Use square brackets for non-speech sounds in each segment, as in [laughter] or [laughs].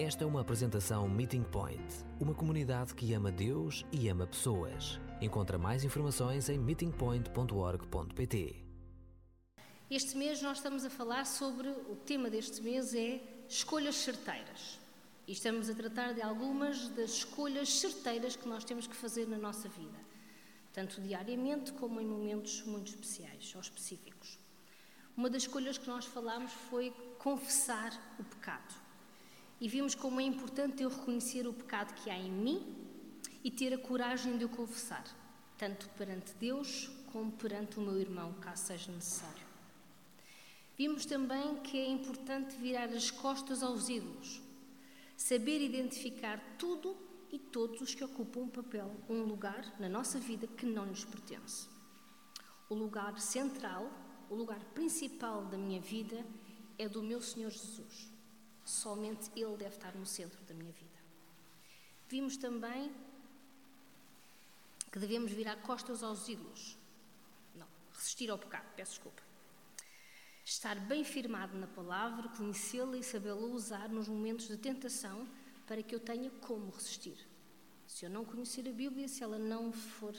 Esta é uma apresentação Meeting Point, uma comunidade que ama Deus e ama pessoas. Encontra mais informações em meetingpoint.org.pt. Este mês nós estamos a falar sobre o tema deste mês é escolhas certeiras. E estamos a tratar de algumas das escolhas certeiras que nós temos que fazer na nossa vida, tanto diariamente como em momentos muito especiais ou específicos. Uma das escolhas que nós falámos foi confessar o pecado. E vimos como é importante eu reconhecer o pecado que há em mim e ter a coragem de o confessar, tanto perante Deus como perante o meu irmão, caso seja necessário. Vimos também que é importante virar as costas aos ídolos, saber identificar tudo e todos os que ocupam um papel, um lugar na nossa vida que não nos pertence. O lugar central, o lugar principal da minha vida é do meu Senhor Jesus. Somente Ele deve estar no centro da minha vida. Vimos também que devemos virar costas aos ídolos. Não, resistir ao pecado, peço desculpa. Estar bem firmado na palavra, conhecê-la e sabê-la usar nos momentos de tentação para que eu tenha como resistir. Se eu não conhecer a Bíblia, se ela não for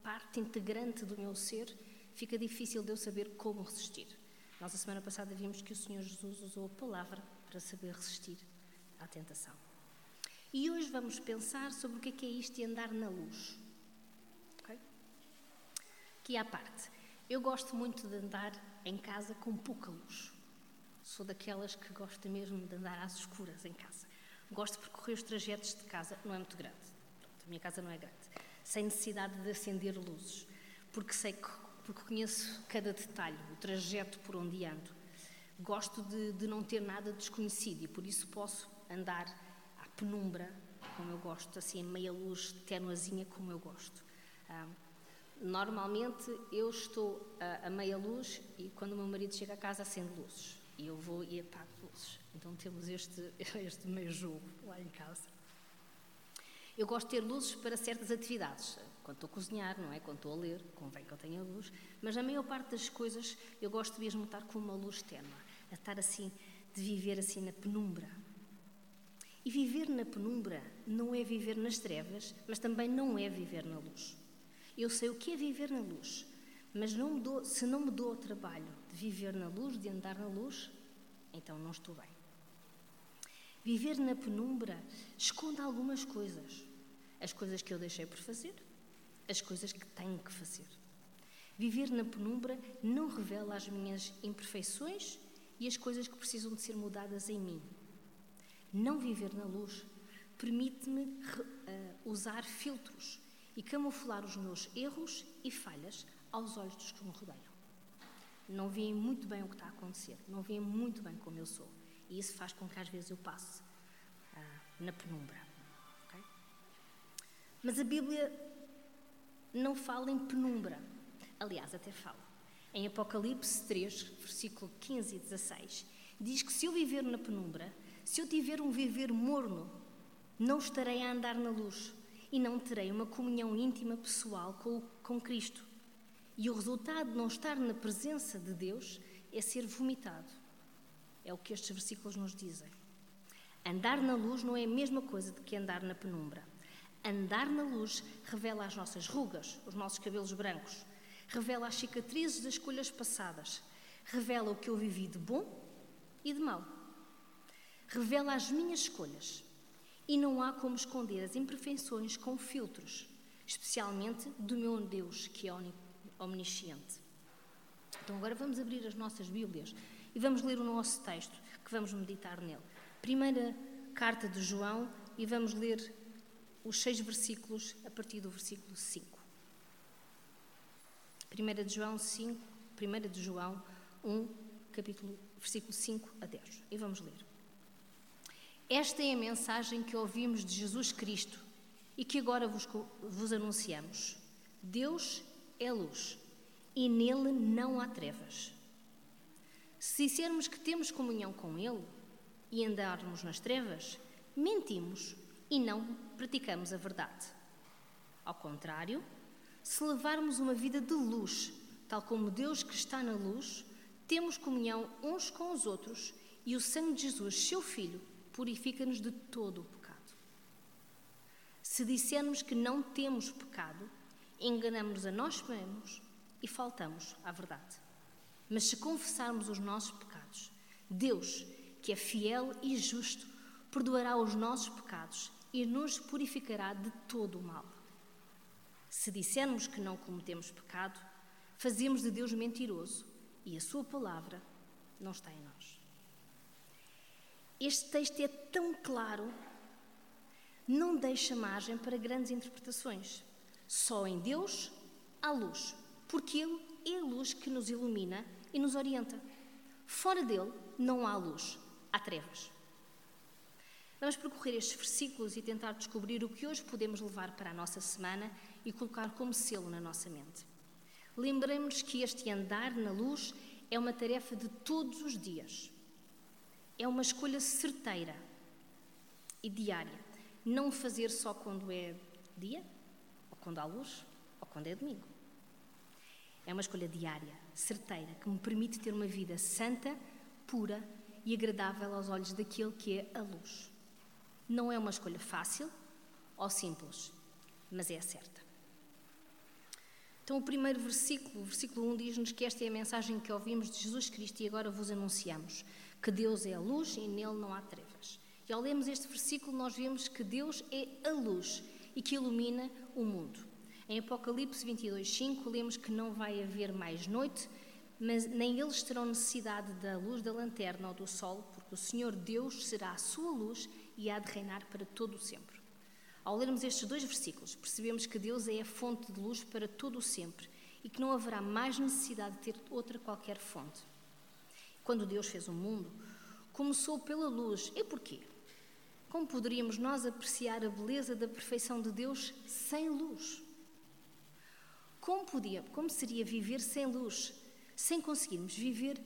parte integrante do meu ser, fica difícil de eu saber como resistir. Nós, a semana passada, vimos que o Senhor Jesus usou a palavra para saber resistir à tentação. E hoje vamos pensar sobre o que é, que é isto de andar na luz. Okay? Aqui à parte. Eu gosto muito de andar em casa com pouca luz. Sou daquelas que gosta mesmo de andar às escuras em casa. Gosto de percorrer os trajetos de casa, não é muito grande. a minha casa não é grande. Sem necessidade de acender luzes, porque sei que porque conheço cada detalhe, o trajeto por onde ando. Gosto de, de não ter nada desconhecido e por isso posso andar à penumbra, como eu gosto, assim, a meia luz tenuazinha, como eu gosto. Ah, normalmente eu estou a, a, meia luz e quando o meu marido chega a casa acende luzes e eu vou e apago luzes. Então temos este, [laughs] este meio jogo lá em casa. Eu gosto de ter luzes para certas atividades. Quando estou a cozinhar, não é? Quando estou a ler, convém que eu tenha luz. Mas na maior parte das coisas eu gosto mesmo de estar com uma luz tenue. A estar assim, de viver assim na penumbra. E viver na penumbra não é viver nas trevas, mas também não é viver na luz. Eu sei o que é viver na luz, mas não dou, se não me dou o trabalho de viver na luz, de andar na luz, então não estou bem. Viver na penumbra esconde algumas coisas. As coisas que eu deixei por fazer, as coisas que tenho que fazer. Viver na penumbra não revela as minhas imperfeições e as coisas que precisam de ser mudadas em mim. Não viver na luz permite-me uh, usar filtros e camuflar os meus erros e falhas aos olhos dos que me rodeiam. Não veem muito bem o que está a acontecer, não veem muito bem como eu sou. E isso faz com que às vezes eu passe uh, na penumbra. Okay? Mas a Bíblia não fala em penumbra. Aliás, até fala. Em Apocalipse 3, versículo 15 e 16, diz que se eu viver na penumbra, se eu tiver um viver morno, não estarei a andar na luz e não terei uma comunhão íntima pessoal com, com Cristo. E o resultado de não estar na presença de Deus é ser vomitado. É o que estes versículos nos dizem. Andar na luz não é a mesma coisa do que andar na penumbra. Andar na luz revela as nossas rugas, os nossos cabelos brancos, revela as cicatrizes das escolhas passadas, revela o que eu vivi de bom e de mau, revela as minhas escolhas. E não há como esconder as imperfeições com filtros, especialmente do meu Deus que é omnisciente. Então agora vamos abrir as nossas Bíblias e vamos ler o nosso texto, que vamos meditar nele. Primeira carta de João e vamos ler os seis versículos a partir do versículo 5. 1 de João 5, 1 de João 1, capítulo, versículo 5 a 10. E vamos ler. Esta é a mensagem que ouvimos de Jesus Cristo e que agora vos, vos anunciamos. Deus é luz e nele não há trevas. Se dissermos que temos comunhão com Ele e andarmos nas trevas, mentimos e não praticamos a verdade. Ao contrário, se levarmos uma vida de luz, tal como Deus que está na luz, temos comunhão uns com os outros e o sangue de Jesus, seu Filho, purifica-nos de todo o pecado. Se dissermos que não temos pecado, enganamos-nos a nós mesmos e faltamos à verdade. Mas se confessarmos os nossos pecados, Deus, que é fiel e justo, perdoará os nossos pecados e nos purificará de todo o mal. Se dissermos que não cometemos pecado, fazemos de Deus mentiroso e a Sua palavra não está em nós. Este texto é tão claro, não deixa margem para grandes interpretações. Só em Deus há luz, porque Ele é a luz que nos ilumina e nos orienta. Fora dele não há luz, há trevas. Vamos percorrer estes versículos e tentar descobrir o que hoje podemos levar para a nossa semana e colocar como selo na nossa mente. Lembremos que este andar na luz é uma tarefa de todos os dias. É uma escolha certeira e diária. Não fazer só quando é dia, ou quando há luz, ou quando é domingo. É uma escolha diária, certeira, que me permite ter uma vida santa, pura e agradável aos olhos daquele que é a luz. Não é uma escolha fácil ou simples, mas é a certa. Então, o primeiro versículo, o versículo 1, diz-nos que esta é a mensagem que ouvimos de Jesus Cristo e agora vos anunciamos: que Deus é a luz e nele não há trevas. E ao lermos este versículo, nós vemos que Deus é a luz e que ilumina o mundo. Em Apocalipse 22, 5, lemos que não vai haver mais noite, mas nem eles terão necessidade da luz da lanterna ou do sol, porque o Senhor Deus será a sua luz e há de reinar para todo o sempre. Ao lermos estes dois versículos, percebemos que Deus é a fonte de luz para todo o sempre e que não haverá mais necessidade de ter outra qualquer fonte. Quando Deus fez o mundo, começou pela luz. E porquê? Como poderíamos nós apreciar a beleza da perfeição de Deus sem luz? Como, podia, como seria viver sem luz, sem conseguirmos viver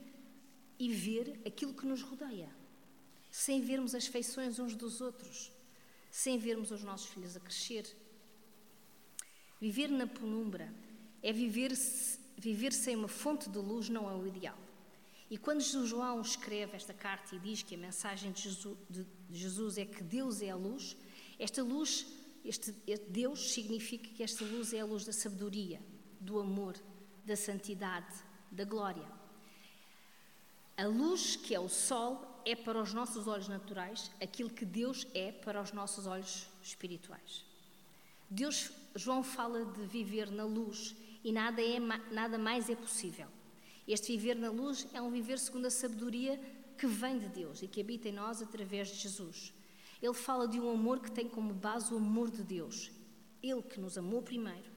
e ver aquilo que nos rodeia, sem vermos as feições uns dos outros, sem vermos os nossos filhos a crescer? Viver na penumbra é viver, viver sem uma fonte de luz, não é o ideal. E quando João escreve esta carta e diz que a mensagem de Jesus, de Jesus é que Deus é a luz, esta luz este, Deus significa que esta luz é a luz da sabedoria, do amor, da santidade, da glória. A luz, que é o sol, é para os nossos olhos naturais aquilo que Deus é para os nossos olhos espirituais. Deus, João fala de viver na luz e nada, é, nada mais é possível. Este viver na luz é um viver segundo a sabedoria que vem de Deus e que habita em nós através de Jesus. Ele fala de um amor que tem como base o amor de Deus. Ele que nos amou primeiro.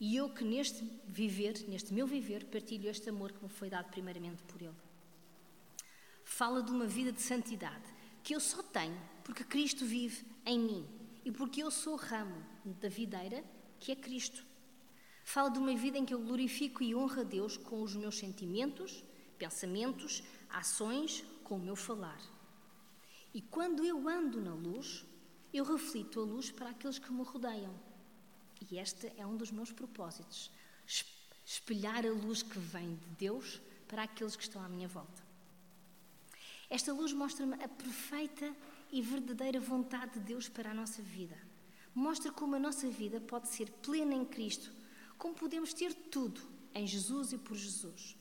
E eu que neste viver, neste meu viver, partilho este amor que me foi dado primeiramente por Ele. Fala de uma vida de santidade que eu só tenho porque Cristo vive em mim e porque eu sou ramo da videira que é Cristo. Fala de uma vida em que eu glorifico e honro a Deus com os meus sentimentos, pensamentos, ações, com o meu falar. E quando eu ando na luz, eu reflito a luz para aqueles que me rodeiam. E este é um dos meus propósitos: espelhar a luz que vem de Deus para aqueles que estão à minha volta. Esta luz mostra-me a perfeita e verdadeira vontade de Deus para a nossa vida. Mostra como a nossa vida pode ser plena em Cristo, como podemos ter tudo em Jesus e por Jesus.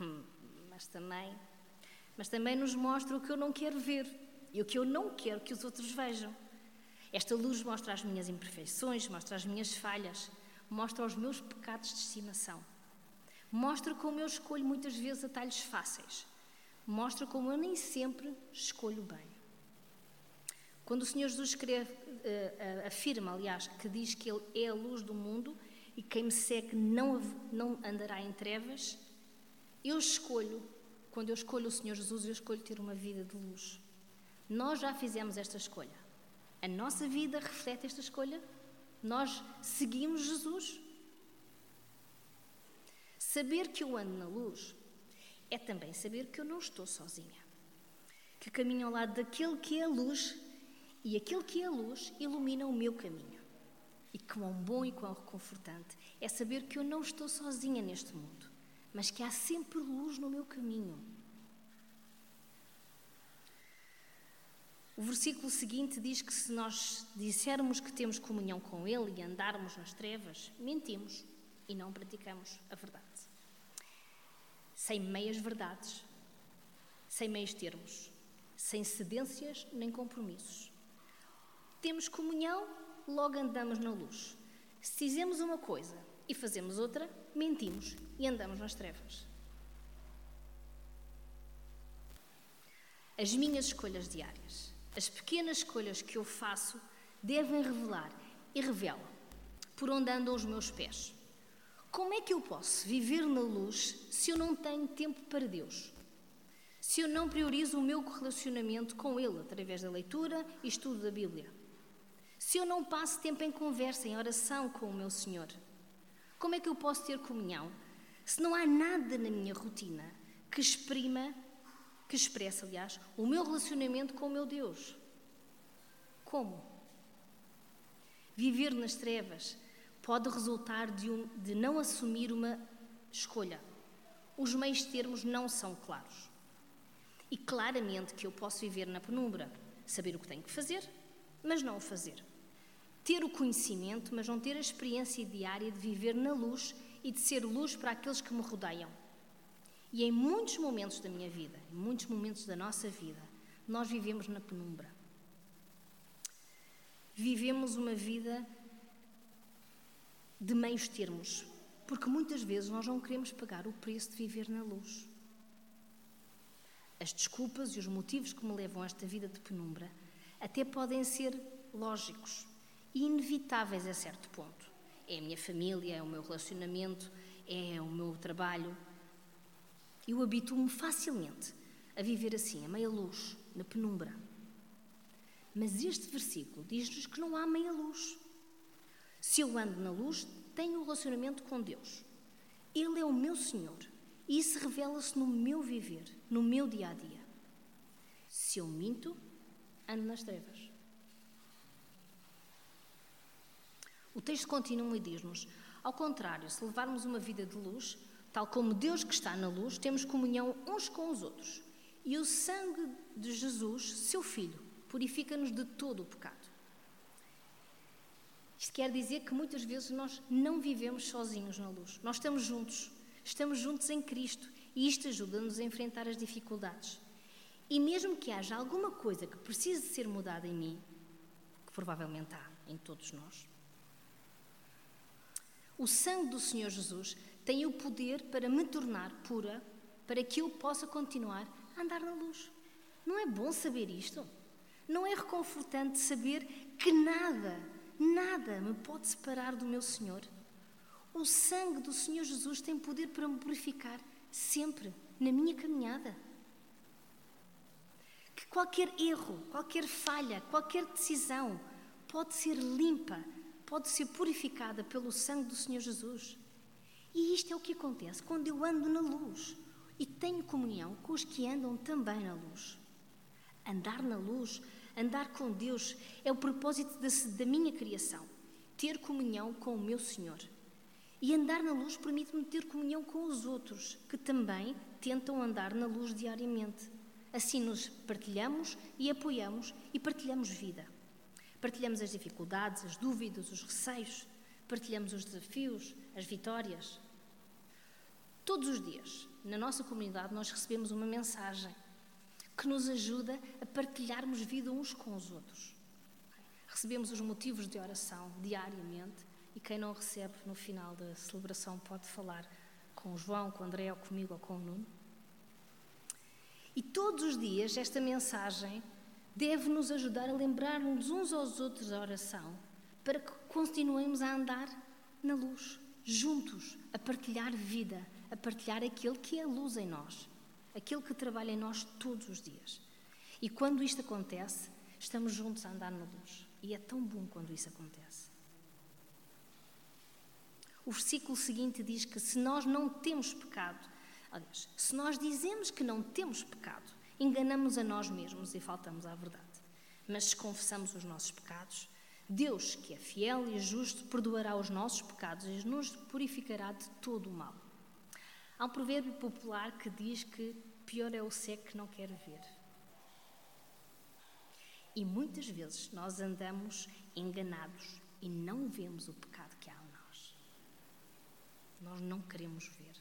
Hum, mas também, mas também nos mostra o que eu não quero ver e o que eu não quero que os outros vejam. Esta luz mostra as minhas imperfeições, mostra as minhas falhas, mostra os meus pecados de estimação. Mostra como eu escolho muitas vezes atalhos fáceis. Mostra como eu nem sempre escolho bem. Quando o Senhor Jesus escreve, uh, afirma, aliás, que diz que Ele é a luz do mundo e quem me segue não, não andará em trevas, eu escolho, quando eu escolho o Senhor Jesus, eu escolho ter uma vida de luz. Nós já fizemos esta escolha. A nossa vida reflete esta escolha? Nós seguimos Jesus? Saber que eu ando na luz é também saber que eu não estou sozinha. Que caminho ao lado daquele que é a luz e aquele que é a luz ilumina o meu caminho. E quão bom e quão reconfortante é saber que eu não estou sozinha neste mundo, mas que há sempre luz no meu caminho. O versículo seguinte diz que se nós dissermos que temos comunhão com Ele e andarmos nas trevas, mentimos e não praticamos a verdade. Sem meias verdades, sem meios termos, sem cedências nem compromissos. Temos comunhão, logo andamos na luz. Se dizemos uma coisa e fazemos outra, mentimos e andamos nas trevas. As minhas escolhas diárias as pequenas escolhas que eu faço devem revelar e revelam por onde andam os meus pés. Como é que eu posso viver na luz se eu não tenho tempo para Deus? Se eu não priorizo o meu relacionamento com Ele através da leitura e estudo da Bíblia? Se eu não passo tempo em conversa, em oração com o meu Senhor? Como é que eu posso ter comunhão se não há nada na minha rotina que exprima que expressa, aliás, o meu relacionamento com o meu Deus. Como? Viver nas trevas pode resultar de, um, de não assumir uma escolha. Os meios termos não são claros. E claramente que eu posso viver na penumbra, saber o que tenho que fazer, mas não o fazer. Ter o conhecimento, mas não ter a experiência diária de viver na luz e de ser luz para aqueles que me rodeiam. E em muitos momentos da minha vida, em muitos momentos da nossa vida, nós vivemos na penumbra. Vivemos uma vida de meios termos, porque muitas vezes nós não queremos pagar o preço de viver na luz. As desculpas e os motivos que me levam a esta vida de penumbra até podem ser lógicos e inevitáveis a certo ponto. É a minha família, é o meu relacionamento, é o meu trabalho, eu habituo-me facilmente a viver assim, a meia luz, na penumbra. Mas este versículo diz-nos que não há meia luz. Se eu ando na luz, tenho um relacionamento com Deus. Ele é o meu Senhor e isso revela-se no meu viver, no meu dia a dia. Se eu minto, ando nas trevas. O texto continua e diz-nos: ao contrário, se levarmos uma vida de luz, Tal como Deus que está na luz, temos comunhão uns com os outros. E o sangue de Jesus, seu Filho, purifica-nos de todo o pecado. Isto quer dizer que muitas vezes nós não vivemos sozinhos na luz. Nós estamos juntos. Estamos juntos em Cristo. E isto ajuda-nos a enfrentar as dificuldades. E mesmo que haja alguma coisa que precise ser mudada em mim, que provavelmente há em todos nós, o sangue do Senhor Jesus tem o poder para me tornar pura, para que eu possa continuar a andar na luz. Não é bom saber isto? Não é reconfortante saber que nada, nada me pode separar do meu Senhor? O sangue do Senhor Jesus tem poder para me purificar sempre na minha caminhada. Que qualquer erro, qualquer falha, qualquer decisão pode ser limpa, pode ser purificada pelo sangue do Senhor Jesus. E isto é o que acontece quando eu ando na luz e tenho comunhão com os que andam também na luz. Andar na luz, andar com Deus, é o propósito da, minha criação. Ter comunhão com o meu Senhor. E andar na luz permite-me ter comunhão com os outros, que também tentam andar na luz diariamente. Assim nos partilhamos e apoiamos e partilhamos vida. Partilhamos as dificuldades, as dúvidas, os receios, partilhamos os desafios, as vitórias. Todos os dias, na nossa comunidade, nós recebemos uma mensagem que nos ajuda a partilharmos vida uns com os outros. Recebemos os motivos de oração diariamente e quem não recebe no final da celebração pode falar com o João, com o André, ou comigo ou com o Nuno. E todos os dias esta mensagem deve nos ajudar a lembrar-nos uns aos outros da oração para que continuemos a andar na luz, juntos, a partilhar vida, a partilhar aquele que é a luz em nós, aquele que trabalha em nós todos os dias. E quando isto acontece, estamos juntos a andar na luz. E é tão bom quando isso acontece. O versículo seguinte diz que se nós não temos pecado, aliás, se nós dizemos que não temos pecado, enganamos a nós mesmos e faltamos à verdade. Mas se confessamos os nossos pecados, Deus, que é fiel e justo, perdoará os nossos pecados e nos purificará de todo o mal. Há um provérbio popular que diz que pior é o cego que não quer ver. E muitas vezes nós andamos enganados e não vemos o pecado que há em nós. Nós não queremos ver.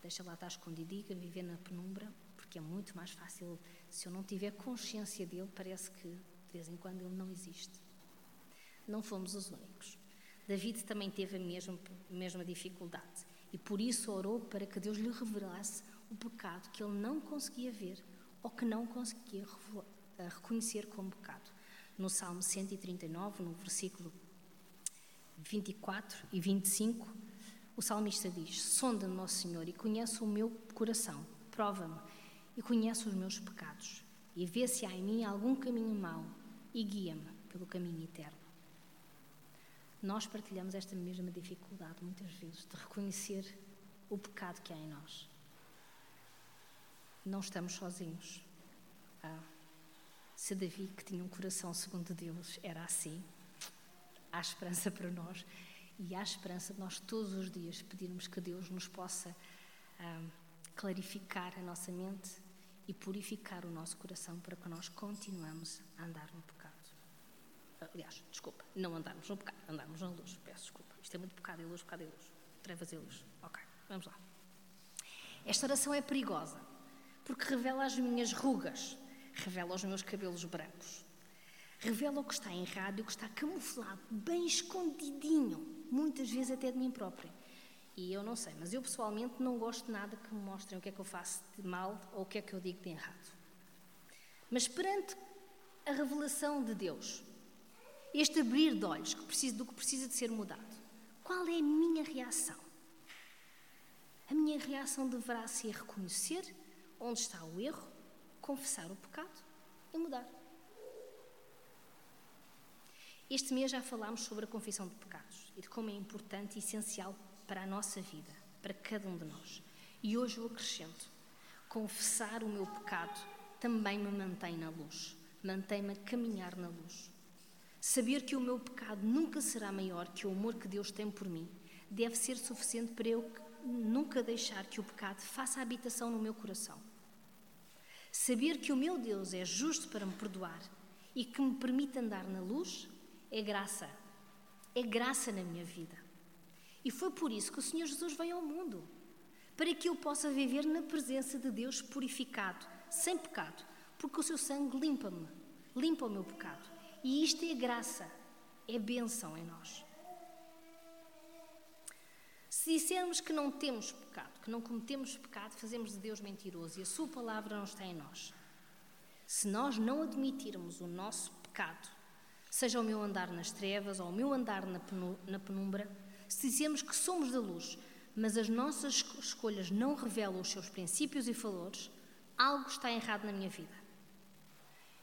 Deixa lá estar escondidinho, viver na penumbra, porque é muito mais fácil. Se eu não tiver consciência dele, parece que de vez em quando ele não existe. Não fomos os únicos. David também teve a mesma, a mesma dificuldade e por isso orou para que Deus lhe revelasse o pecado que ele não conseguia ver ou que não conseguia reconhecer como pecado. No Salmo 139, no versículo 24 e 25, o salmista diz: Sonda-me, ó Senhor, e conhece o meu coração, prova-me e conhece os meus pecados, e vê se há em mim algum caminho mau, e guia-me pelo caminho eterno. Nós partilhamos esta mesma dificuldade, muitas vezes, de reconhecer o pecado que há em nós. Não estamos sozinhos. Ah, se Davi, que tinha um coração segundo Deus, era assim, há esperança para nós e há esperança de nós todos os dias pedirmos que Deus nos possa ah, clarificar a nossa mente e purificar o nosso coração para que nós continuemos a andar no pecado. Aliás, desculpa, não andarmos no pecado, andarmos na luz. Peço desculpa. Isto é muito pecado e luz, pecado e luz. Trevas e luz. Ok, vamos lá. Esta oração é perigosa porque revela as minhas rugas, revela os meus cabelos brancos, revela o que está errado e o que está camuflado, bem escondidinho, muitas vezes até de mim própria. E eu não sei, mas eu pessoalmente não gosto de nada que me mostrem o que é que eu faço de mal ou o que é que eu digo de errado. Mas perante a revelação de Deus, este abrir de olhos que precisa, do que precisa de ser mudado, qual é a minha reação? A minha reação deverá ser reconhecer onde está o erro, confessar o pecado e mudar. Este mês já falámos sobre a confissão de pecados e de como é importante e essencial para a nossa vida, para cada um de nós. E hoje eu acrescento: confessar o meu pecado também me mantém na luz, mantém-me a caminhar na luz. Saber que o meu pecado nunca será maior que o amor que Deus tem por mim deve ser suficiente para eu nunca deixar que o pecado faça habitação no meu coração. Saber que o meu Deus é justo para me perdoar e que me permite andar na luz é graça. É graça na minha vida. E foi por isso que o Senhor Jesus veio ao mundo para que eu possa viver na presença de Deus purificado, sem pecado, porque o seu sangue limpa-me, limpa o meu pecado. E isto é graça, é bênção em nós. Se dissermos que não temos pecado, que não cometemos pecado, fazemos de Deus mentiroso e a Sua palavra não está em nós. Se nós não admitirmos o nosso pecado, seja o meu andar nas trevas ou o meu andar na penumbra, se dizemos que somos da luz, mas as nossas escolhas não revelam os seus princípios e valores, algo está errado na minha vida.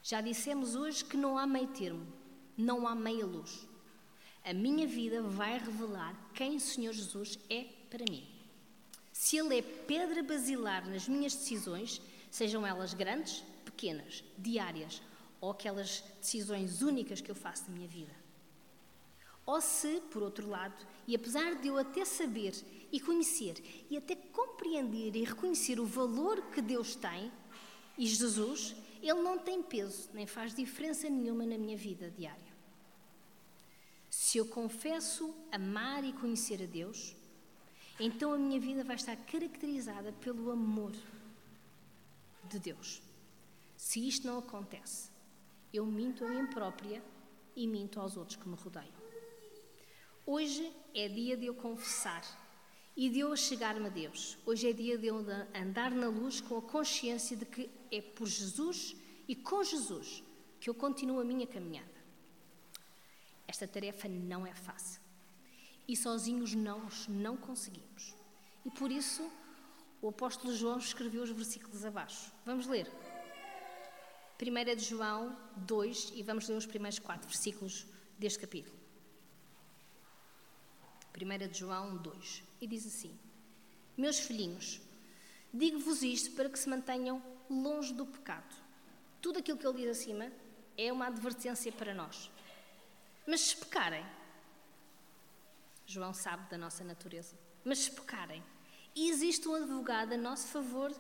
Já dissemos hoje que não há meio termo, não há meia luz. A minha vida vai revelar quem o Senhor Jesus é para mim. Se Ele é pedra basilar nas minhas decisões, sejam elas grandes, pequenas, diárias ou aquelas decisões únicas que eu faço na minha vida. Ou se, por outro lado, e apesar de eu até saber e conhecer e até compreender e reconhecer o valor que Deus tem e Jesus, ele não tem peso, nem faz diferença nenhuma na minha vida diária. Se eu confesso amar e conhecer a Deus, então a minha vida vai estar caracterizada pelo amor de Deus. Se isto não acontece, eu minto a mim própria e minto aos outros que me rodeiam. Hoje é dia de eu confessar e de eu chegar-me a Deus. Hoje é dia de eu andar na luz com a consciência de que é por Jesus e com Jesus que eu continuo a minha caminhada. Esta tarefa não é fácil e sozinhos nós não conseguimos. E por isso o apóstolo João escreveu os versículos abaixo. Vamos ler. 1 de João 2 e vamos ler os primeiros quatro versículos deste capítulo. 1 de João 2 e diz assim: Meus filhinhos, digo-vos isto para que se mantenham longe do pecado. Tudo aquilo que ele diz acima é uma advertência para nós. Mas se pecarem, João sabe da nossa natureza, mas se pecarem, existe um advogado a nosso favor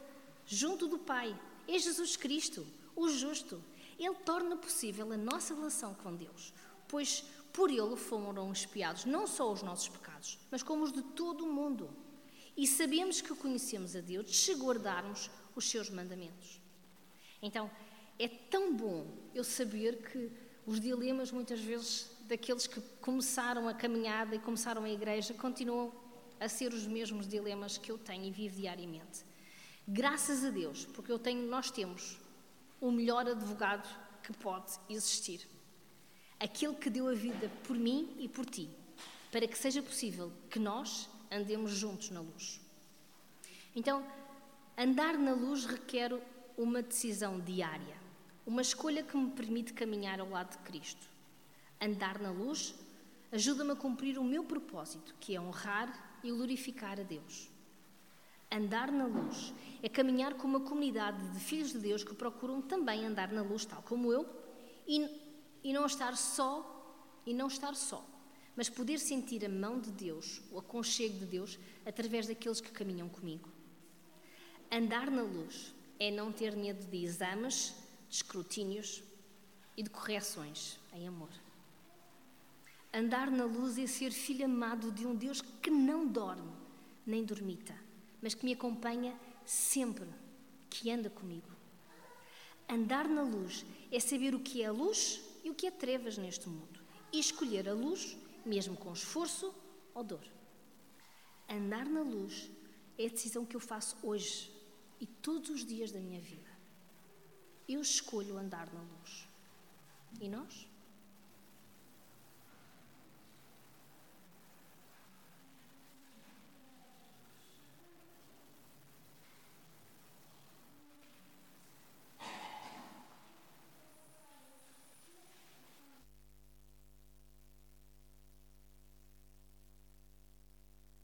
junto do Pai, é Jesus Cristo, o justo. Ele torna possível a nossa relação com Deus, pois por Ele foram expiados não só os nossos pecados, mas como os de todo o mundo. E sabemos que conhecemos a Deus se guardarmos os seus mandamentos. Então, é tão bom eu saber que os dilemas, muitas vezes, daqueles que começaram a caminhada e começaram a igreja, continuam a ser os mesmos dilemas que eu tenho e vivo diariamente. Graças a Deus, porque eu tenho, nós temos o melhor advogado que pode existir. Aquele que deu a vida por mim e por ti, para que seja possível que nós andemos juntos na luz. Então, andar na luz requer uma decisão diária, uma escolha que me permite caminhar ao lado de Cristo. Andar na luz ajuda-me a cumprir o meu propósito, que é honrar e glorificar a Deus. Andar na luz é caminhar com uma comunidade de filhos de Deus que procuram também andar na luz, tal como eu, e, e não estar só, e não estar só, mas poder sentir a mão de Deus, o aconchego de Deus, através daqueles que caminham comigo. Andar na luz é não ter medo de exames, de escrutínios e de correções em amor. Andar na luz é ser filho amado de um Deus que não dorme nem dormita, mas que me acompanha sempre, que anda comigo. Andar na luz é saber o que é luz e o que é trevas neste mundo e escolher a luz, mesmo com esforço ou dor. Andar na luz é a decisão que eu faço hoje e todos os dias da minha vida. Eu escolho andar na luz. E nós?